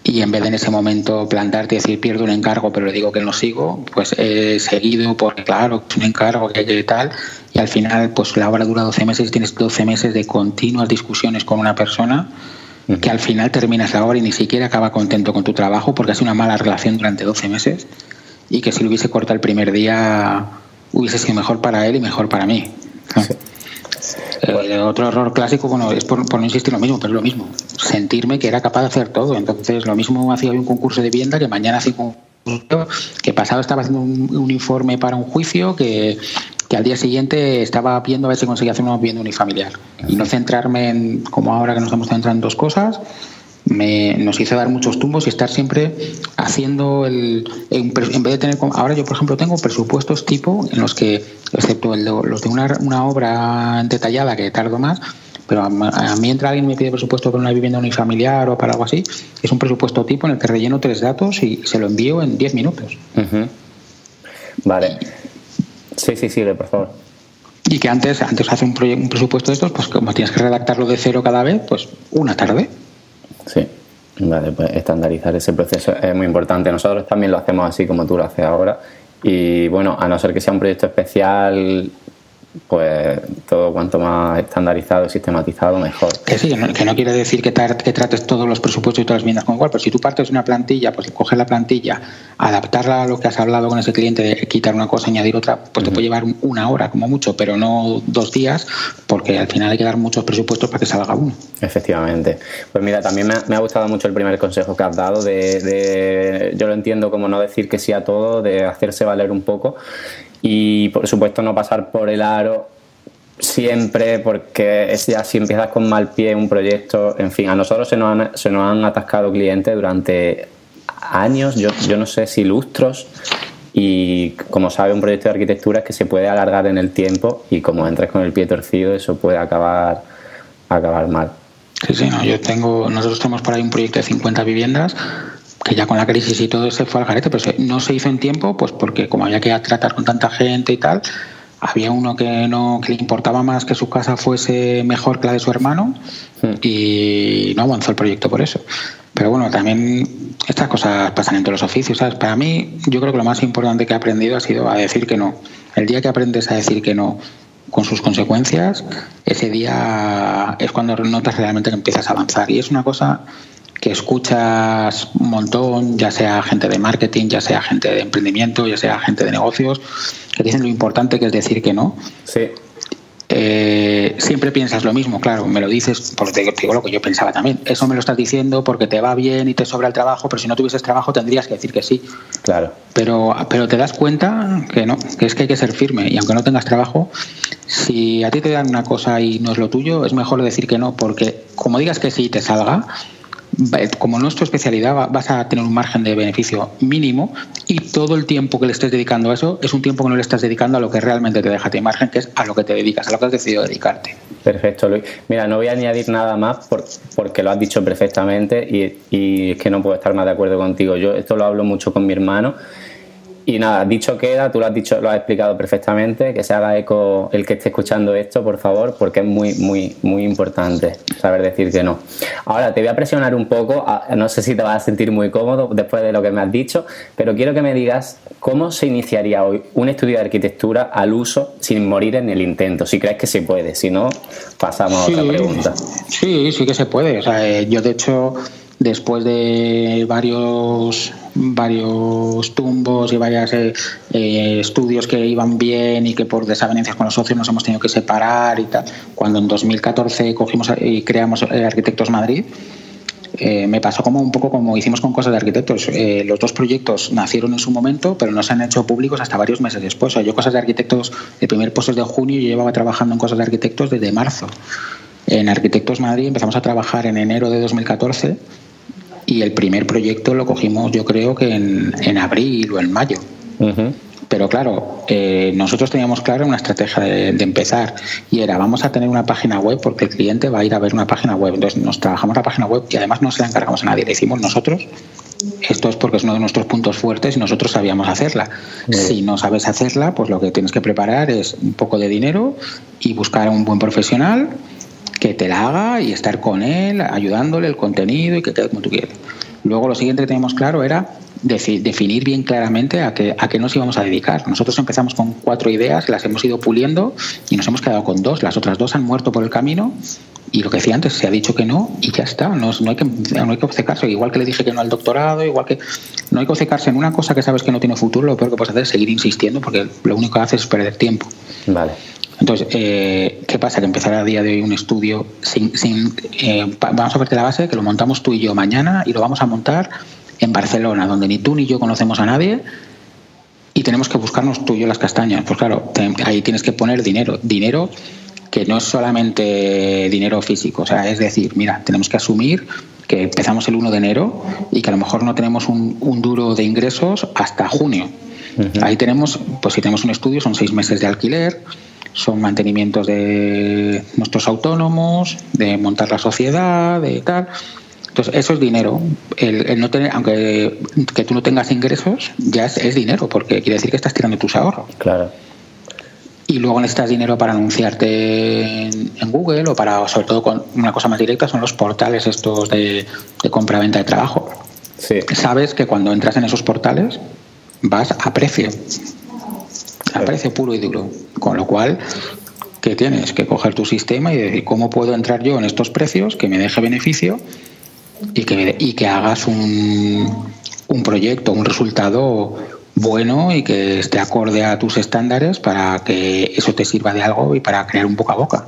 y en vez de en ese momento plantarte y decir pierdo un encargo pero le digo que no sigo, pues he seguido porque claro, es un encargo que hay que tal y al final pues la obra dura 12 meses y tienes 12 meses de continuas discusiones con una persona que al final terminas la obra y ni siquiera acaba contento con tu trabajo porque has una mala relación durante 12 meses y que si lo hubiese cortado el primer día hubiese sido mejor para él y mejor para mí. Eh, otro error clásico, bueno, es por, no insistir lo mismo, pero es lo mismo. Sentirme que era capaz de hacer todo. Entonces, lo mismo hacía hoy un concurso de vivienda que mañana hacía un que pasado estaba haciendo un, informe para un juicio que, que, al día siguiente estaba viendo a ver si conseguía hacer una vivienda unifamiliar. Y no centrarme en, como ahora que nos estamos centrando en dos cosas, me, nos hizo dar muchos tumbos y estar siempre haciendo el. En, vez de tener. Ahora yo, por ejemplo, tengo presupuestos tipo en los que, excepto el los de una, una obra detallada que tardo más, pero a, mí entra alguien y me pide presupuesto para una vivienda unifamiliar o para algo así, es un presupuesto tipo en el que relleno tres datos y se lo envío en diez minutos. Vale. Sí, sí, sí, por favor. Y que antes, antes hace un, un presupuesto de estos, pues como tienes que redactarlo de cero cada vez, pues una tarde. Sí. Vale, pues estandarizar ese proceso es muy importante. Nosotros también lo hacemos así como tú lo haces ahora. Y bueno, a no ser que sea un proyecto especial pues todo cuanto más estandarizado y sistematizado, mejor. Que sí, que no, quiere decir que, trates todos los presupuestos y todas las viviendas con igual, pero si tú partes de una plantilla, pues coger la plantilla, adaptarla a lo que has hablado con ese cliente, de quitar una cosa, añadir otra, pues te puede llevar una hora como mucho, pero no dos días, porque al final hay que dar muchos presupuestos para que salga uno. Efectivamente. Pues mira, también me ha, gustado mucho el primer consejo que has dado de, de, yo lo entiendo como no decir que sí a todo, de hacerse valer un poco y por supuesto no pasar por el aro siempre porque es ya si empiezas con mal pie un proyecto, en fin, a nosotros se nos han, se nos han atascado clientes durante años, yo, yo no sé si lustros y como sabe un proyecto de arquitectura es que se puede alargar en el tiempo y como entres con el pie torcido eso puede acabar, acabar mal. Sí, sí, no, yo tengo, nosotros tenemos por ahí un proyecto de 50 vivienas que ya con la crisis y todo se fue al garete, pero no se hizo en tiempo, pues porque como había que tratar con tanta gente y tal, había uno que no que le importaba más que su casa fuese mejor que la de su hermano hmm. y no avanzó el proyecto por eso. Pero bueno, también estas cosas pasan en todos los oficios, ¿sabes? Para mí, yo creo que lo más importante que he aprendido ha sido a decir que no. El día que aprendes a decir que no con sus consecuencias, ese día es cuando notas realmente que empiezas a avanzar. Y es una cosa que escuchas un montón, ya sea gente de marketing, ya sea gente de emprendimiento, ya sea gente de negocios, que dicen lo importante que es decir que no. Sí. Eh, siempre piensas lo mismo, claro, me lo dices porque te digo lo que yo pensaba también. Eso me lo estás diciendo porque te va bien y te sobra el trabajo, pero si no tuvieses trabajo tendrías que decir que sí. Claro. Pero, pero te das cuenta que no, que es que hay que ser firme y aunque no tengas trabajo, si a ti te dan una cosa y no es lo tuyo, es mejor decir que no, porque como digas que sí te salga, como no es tu especialidad, vas a tener un margen de beneficio mínimo y todo el tiempo que le estés dedicando a eso es un tiempo que no le estás dedicando a lo que realmente te deja ti margen, que es a lo que te dedicas, a lo que has decidido dedicarte. Perfecto, Luis. Mira, no voy a añadir nada más porque lo has dicho perfectamente y, y es que no puedo estar más de acuerdo contigo. Yo esto lo hablo mucho con mi hermano y nada, dicho queda, tú lo has dicho, lo has explicado perfectamente, que se haga eco el que esté escuchando esto, por favor, porque es muy, muy, muy importante saber decir que no. Ahora te voy a presionar un poco, no sé si te vas a sentir muy cómodo después de lo que me has dicho, pero quiero que me digas cómo se iniciaría hoy un estudio de arquitectura al uso sin morir en el intento, si crees que se puede, si no, pasamos a otra pregunta. Sí, sí que se puede. O sea, eh, yo de hecho después de varios varios tumbos y varios eh, eh, estudios que iban bien y que por desavenencias con los socios nos hemos tenido que separar y tal. Cuando en 2014 cogimos y creamos eh, Arquitectos Madrid, me pasó como un poco como hicimos con cosas de arquitectos. los dos proyectos nacieron en su momento, pero no se han hecho públicos hasta varios meses después. O sea, yo cosas de arquitectos, el primer post es de junio y yo llevaba trabajando en cosas de arquitectos desde marzo. En Arquitectos Madrid empezamos a trabajar en enero de 2014 y el primer proyecto lo cogimos yo creo que en, en abril o en mayo. Pero claro, eh, nosotros teníamos claro una estrategia de, empezar y era vamos a tener una página web porque el cliente va a ir a ver una página web. Entonces nos trabajamos la página web y además no se la encargamos a nadie, la hicimos nosotros. Esto es porque es uno de nuestros puntos fuertes y nosotros sabíamos hacerla. Si no sabes hacerla, pues lo que tienes que preparar es un poco de dinero y buscar a un buen profesional que te la haga y estar con él, ayudándole el contenido y que quede como tú quieres. Luego lo siguiente que teníamos claro era definir bien claramente a qué, a qué nos íbamos a dedicar. Nosotros empezamos con cuatro ideas, las hemos ido puliendo y nos hemos quedado con dos. Las otras dos han muerto por el camino y lo que decía antes, se ha dicho que no y ya está. No, no, hay, que, no hay que obcecarse. Igual que le dije que no al doctorado, igual que no hay que obcecarse en una cosa que sabes que no tiene futuro, lo peor que puedes hacer es seguir insistiendo porque lo único que haces es perder tiempo. Vale. Entonces, eh, ¿qué pasa? Que empezar a día de hoy un estudio sin... sin eh, vamos a verte la base, que lo montamos tú y yo mañana y lo vamos a montar en Barcelona, donde ni tú ni yo conocemos a nadie y tenemos que buscarnos tú y yo las castañas. Pues claro, ahí tienes que poner dinero. Dinero que no es solamente dinero físico. O sea, es decir, mira, tenemos que asumir que empezamos el 1 de enero y que a lo mejor no tenemos un, un duro de ingresos hasta junio. Ahí tenemos, pues si tenemos un estudio, son seis meses de alquiler, son mantenimientos de nuestros autónomos, de montar la sociedad, de tal. Entonces, eso es dinero. El, no tener, aunque que tú no tengas ingresos, ya es, dinero, porque quiere decir que estás tirando tus ahorros. Claro. Y luego necesitas dinero para anunciarte en, Google o para, sobre todo, con una cosa más directa, son los portales estos de, de compra-venta de trabajo. Sí. Sabes que cuando entras en esos portales vas a precio a precio puro y duro. Con lo cual, que tienes que coger tu sistema y decir cómo puedo entrar yo en estos precios que me deje beneficio y que, y que hagas un, un proyecto, un resultado bueno y que esté acorde a tus estándares para que eso te sirva de algo y para crear un boca a boca.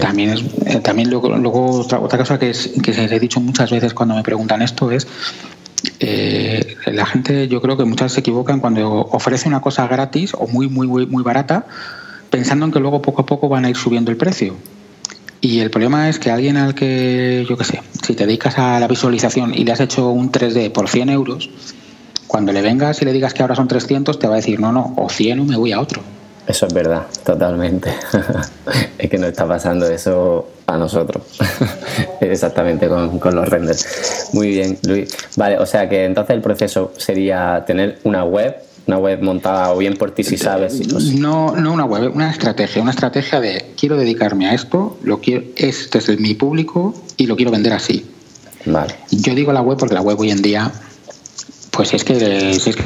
También es eh, también luego, luego otra, otra, cosa que, es, que se he dicho muchas veces cuando me preguntan esto es eh, la gente yo creo que muchas se equivocan cuando ofrece una cosa gratis o muy, muy, muy, muy barata, pensando en que luego poco a poco van a ir subiendo el precio. Y el problema es que alguien al que, yo qué sé, si te dedicas a la visualización y le has hecho un 3D por 100 euros, cuando le vengas y le digas que ahora son 300, te va a decir, no, no, o 100 o me voy a otro. Eso es verdad, totalmente. es que no está pasando eso a nosotros. Exactamente con, con, los renders. Muy bien, Luis. Vale, o sea que entonces el proceso sería tener una web, una web montada o bien por ti si sabes. No, no una web, una estrategia, una estrategia de quiero dedicarme a esto, lo quiero, este es mi público y lo quiero vender así. Vale. Yo digo la web porque la web hoy en día, pues es que, es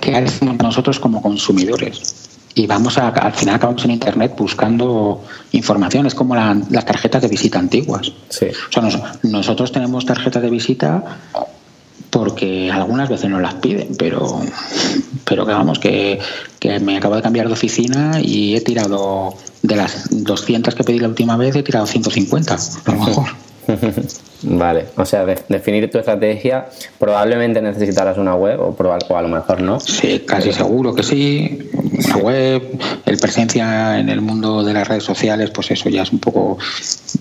que nosotros como consumidores. Y vamos a, al final acabamos en Internet buscando información. Es como las tarjetas de visita antiguas. Sí. nosotros tenemos tarjetas de visita porque algunas veces no las piden, pero, pero que vamos, que, que me acabo de cambiar de oficina y he tirado de las 200 que pedí la última vez, he tirado 150, a lo mejor. Vale, o sea, definir tu estrategia, probablemente necesitarás una web o, o a lo mejor no. Sí, casi seguro que sí. Una web, el presencia en el mundo de las redes sociales, pues eso ya es un poco.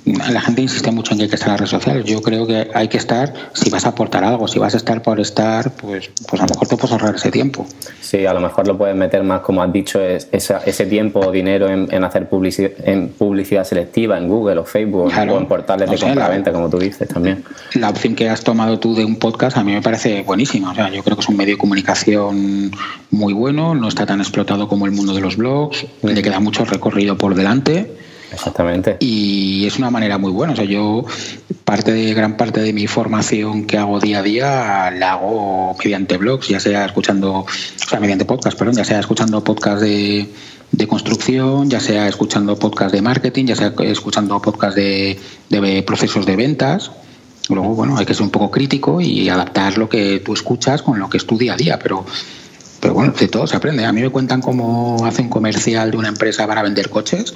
La gente insiste mucho en que hay que estar en las redes sociales. Yo creo que hay que estar si vas a aportar algo. Si vas a estar por estar, pues, pues a lo mejor te puedes ahorrar ese tiempo. Sí, a lo mejor lo puedes meter más, como has dicho, es, ese tiempo o dinero en, hacer publicidad, en publicidad selectiva en Google o Facebook o en portales de compra-venta, como tú dices también. La opción que has tomado tú de un podcast a mí me parece buenísima. O sea, yo creo que es un medio de comunicación muy bueno, no está tan explotado como el mundo de los blogs, le queda mucho recorrido por delante. Exactamente. Y es una manera muy buena. O sea, yo parte de gran parte de mi formación que hago día a día la hago mediante blogs, ya sea escuchando, o sea, mediante podcast, perdón, ya sea escuchando podcast de, de construcción, ya sea escuchando podcast de marketing, ya sea escuchando podcast de, de procesos de ventas. Luego, bueno, hay que ser un poco crítico y adaptar lo que tú escuchas con lo que es tu día a día, pero pero bueno, de todo se aprende. A mí me cuentan cómo hace un comercial de una empresa para vender coches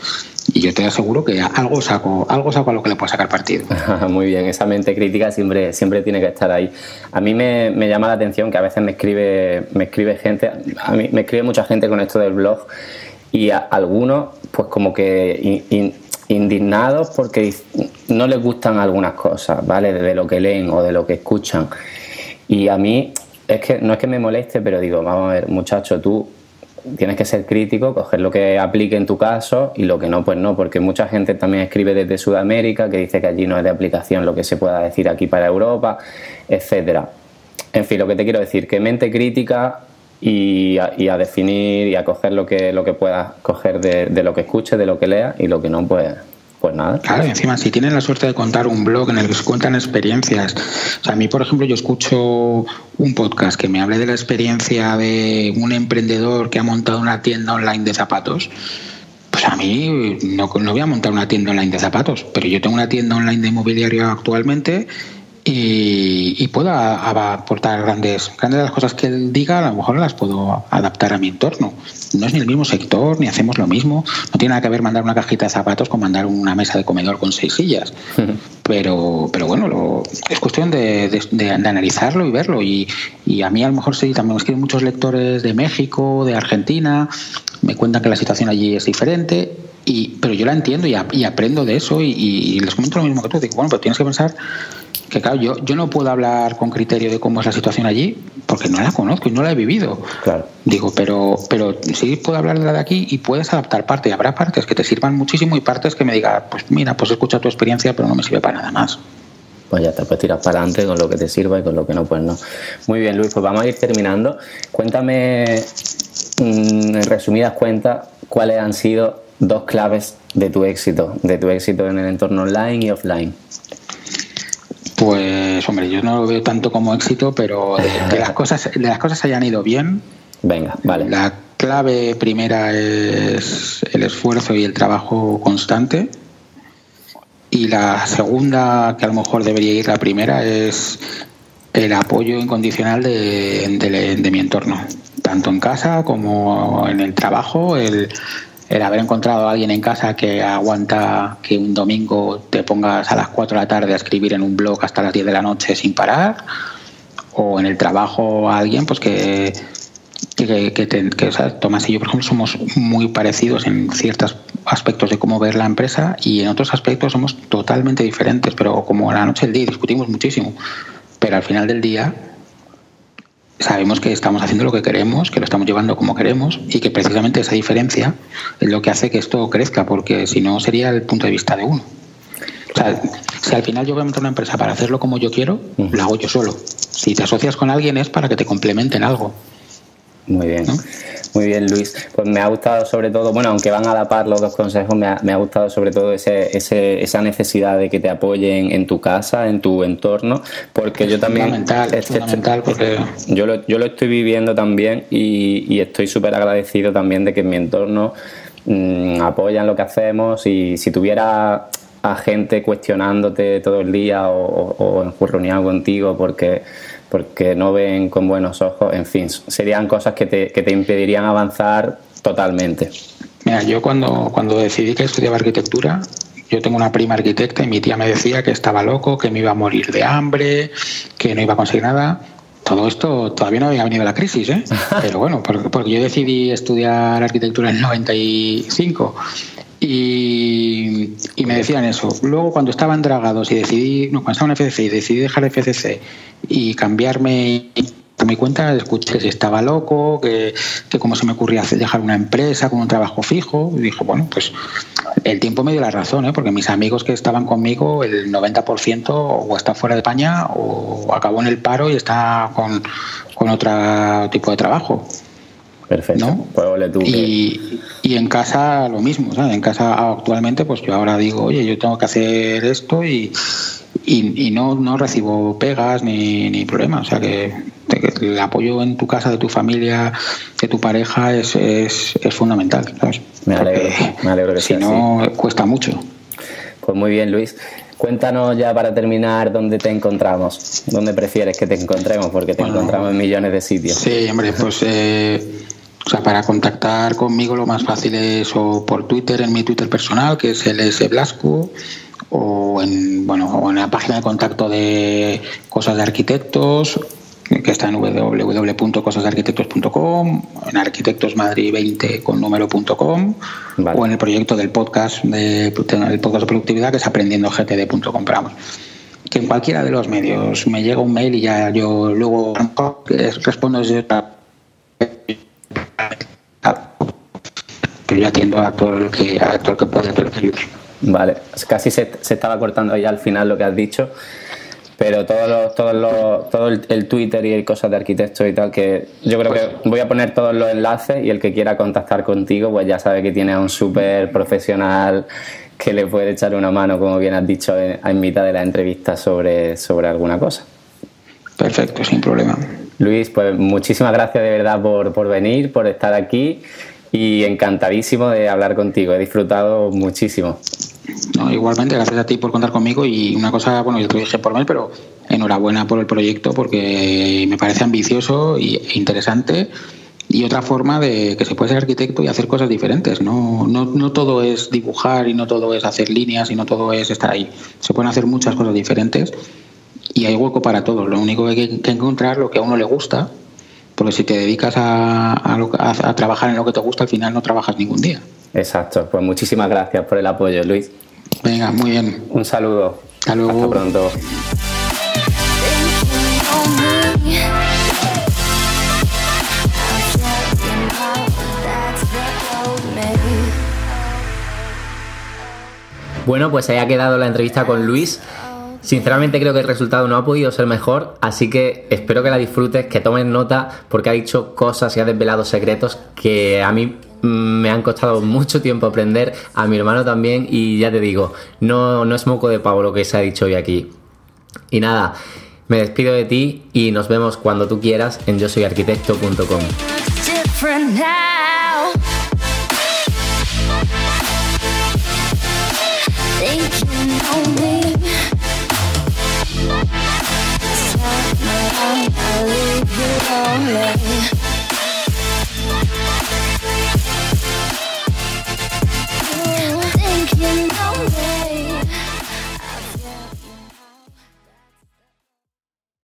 y yo te aseguro que algo saco, algo saco a lo que le puedo sacar partido. Muy bien, esa mente crítica siempre, siempre tiene que estar ahí. A mí me, llama la atención que a veces me escribe, me escribe gente, a mí me escribe mucha gente con esto del blog y algunos pues como que indignados porque no les gustan algunas cosas, ¿vale? De lo que leen o de lo que escuchan. Y a mí es que no es que me moleste, pero digo, vamos a ver, muchacho, tú tienes que ser crítico, coger lo que aplique en tu caso y lo que no, pues no, porque mucha gente también escribe desde Sudamérica que dice que allí no es de aplicación lo que se pueda decir aquí para Europa, etcétera. En fin, lo que te quiero decir, que mente crítica y a, definir y a coger lo que, lo que puedas coger de, de lo que escuches, de lo que leas y lo que no, pues pues nada. Claro, y encima, si tienen la suerte de contar un blog en el que se cuentan experiencias. O sea, a mí, por ejemplo, yo escucho un podcast que me hable de la experiencia de un emprendedor que ha montado una tienda online de zapatos. Pues a mí no, no voy a montar una tienda online de zapatos, pero yo tengo una tienda online de inmobiliario actualmente y, pueda aportar grandes, grandes de las cosas que él diga, a lo mejor las puedo adaptar a mi entorno. No es ni el mismo sector, ni hacemos lo mismo. No tiene nada que ver mandar una cajita de zapatos con mandar una mesa de comedor con seis sillas. Pero, pero bueno, es cuestión de, analizarlo y verlo. Y, a mí a lo mejor sí, también me escriben muchos lectores de México, de Argentina, me cuentan que la situación allí es diferente. Y, pero yo la entiendo y, aprendo de eso y, y, les comento lo mismo que tú. Digo, bueno, pero tienes que pensar que claro, yo, yo no puedo hablar con criterio de cómo es la situación allí porque no la conozco y no la he vivido. Claro. Digo, pero, pero sí puedo hablar de la de aquí y puedes adaptar parte. Y habrá partes que te sirvan muchísimo y partes que me digan, pues mira, pues escucha tu experiencia, pero no me sirve para nada más. Pues ya te puedes tirar para adelante con lo que te sirva y con lo que no, pues no. Muy bien, Luis, pues vamos a ir terminando. Cuéntame, mm, en resumidas cuentas, cuáles han sido dos claves de tu éxito, de tu éxito en el entorno online y offline. Pues hombre, yo no lo veo tanto como éxito, pero de, las cosas de las cosas hayan ido bien. Venga, vale. La clave primera es el esfuerzo y el trabajo constante. Y la segunda, que a lo mejor debería ir la primera, es el apoyo incondicional de, de mi entorno, tanto en casa como en el trabajo, el, el haber encontrado a alguien en casa que aguanta que un domingo te pongas a las 4 de la tarde a escribir en un blog hasta las 10 de la noche sin parar, o en el trabajo a alguien pues que, que, que, Tomás y yo, por ejemplo, somos muy parecidos en ciertos aspectos de cómo ver la empresa y en otros aspectos somos totalmente diferentes, pero como la noche el día discutimos muchísimo, pero al final del día sabemos que estamos haciendo lo que queremos, que lo estamos llevando como queremos y que precisamente esa diferencia es lo que hace que esto crezca, porque si no sería el punto de vista de uno. O sea, si al final yo voy a montar una empresa para hacerlo como yo quiero, lo hago yo solo. Si te asocias con alguien es para que te complementen algo. Muy bien. Muy bien, Luis. Pues me ha gustado sobre todo, bueno, aunque van a la par los dos consejos, me ha, gustado sobre todo ese, ese, esa necesidad de que te apoyen en tu casa, en tu entorno, porque yo también... Fundamental, es fundamental porque... Yo lo, yo lo estoy viviendo también y, estoy súper agradecido también de que en mi entorno mm, apoyan lo que hacemos y si tuviera a gente cuestionándote todo el día o, o, o contigo porque porque no ven con buenos ojos, en fin, serían cosas que te, que te impedirían avanzar totalmente. Mira, yo cuando, cuando decidí que estudiaba arquitectura, yo tengo una prima arquitecta y mi tía me decía que estaba loco, que me iba a morir de hambre, que no iba a conseguir nada. Todo esto todavía no había venido la crisis, ¿eh? Pero bueno, porque, yo decidí estudiar arquitectura en el 95 y, y, me decían eso. Luego, cuando estaban dragados y decidí, no, cuando estaba en FCC y decidí dejar FCC y cambiarme por mi cuenta, escuché si estaba loco, que, que cómo se me ocurría dejar una empresa con un trabajo fijo. Y dije, bueno, pues el tiempo me dio la razón, ¿eh? porque mis amigos que estaban conmigo, el 90% o está fuera de España o acabó en el paro y está con, con otro tipo de trabajo. Perfecto. Pues y, y, en casa lo mismo, ¿sabes? En casa actualmente, pues yo ahora digo, oye, yo tengo que hacer esto y, y, no, no recibo pegas ni, ni problemas. O sea que, el apoyo en tu casa, de tu familia, de tu pareja es, es, es fundamental, ¿sabes? Me alegro, me alegro que si no, cuesta mucho. Pues muy bien, Luis. Cuéntanos ya para terminar dónde te encontramos, dónde prefieres que te encontremos, porque te encontramos en millones de sitios. Sí, hombre, pues eh, o sea, para contactar conmigo lo más fácil es o por Twitter, en mi Twitter personal, que es el S Blasco, o en, bueno, o en la página de contacto de Cosas de Arquitectos, que está en www.cosasdearquitectos.com, en arquitectosmadrid20 con número.com, o en el proyecto del podcast de, el podcast de productividad que es aprendiendogtd.com. Que en cualquiera de los medios me llega un mail y ya yo luego respondo desde otra pero yo atiendo a todo el que, a todo el que puede Vale, casi se, se, estaba cortando ahí al final lo que has dicho, pero todos los, todos los, todo el, Twitter y cosas de arquitectos y tal, que yo creo que voy a poner todos los enlaces y el que quiera contactar contigo, pues ya sabe que tiene a un súper profesional que le puede echar una mano, como bien has dicho en, en mitad de la entrevista, sobre, sobre alguna cosa. Perfecto, sin problema. Luis, pues muchísimas gracias de verdad por, por venir, por estar aquí y encantadísimo de hablar contigo. He disfrutado muchísimo. No, igualmente, gracias a ti por contar conmigo y una cosa, bueno, yo te lo dije por mail, pero enhorabuena por el proyecto porque me parece ambicioso e interesante y otra forma de que se puede ser arquitecto y hacer cosas diferentes. No, no, no todo es dibujar y no todo es hacer líneas y no todo es estar ahí. Se pueden hacer muchas cosas diferentes y hay hueco para todos. Lo único que hay que encontrar lo que a uno le gusta porque si te dedicas a, trabajar en lo que te gusta, al final no trabajas ningún día. Exacto, pues muchísimas gracias por el apoyo, Luis. Venga, muy bien. Un saludo. Hasta luego. Hasta pronto. Bueno, pues ahí ha quedado la entrevista con Luis. Sinceramente creo que el resultado no ha podido ser mejor, así que espero que la disfrutes, que tomes nota, porque ha dicho cosas y ha desvelado secretos que a mí me han costado mucho tiempo aprender, a mi hermano también, y ya te digo, no, no es moco de pavo lo que se ha dicho hoy aquí. Y nada, me despido de ti y nos vemos cuando tú quieras en yo soy arquitecto.com. Think lonely. Thinking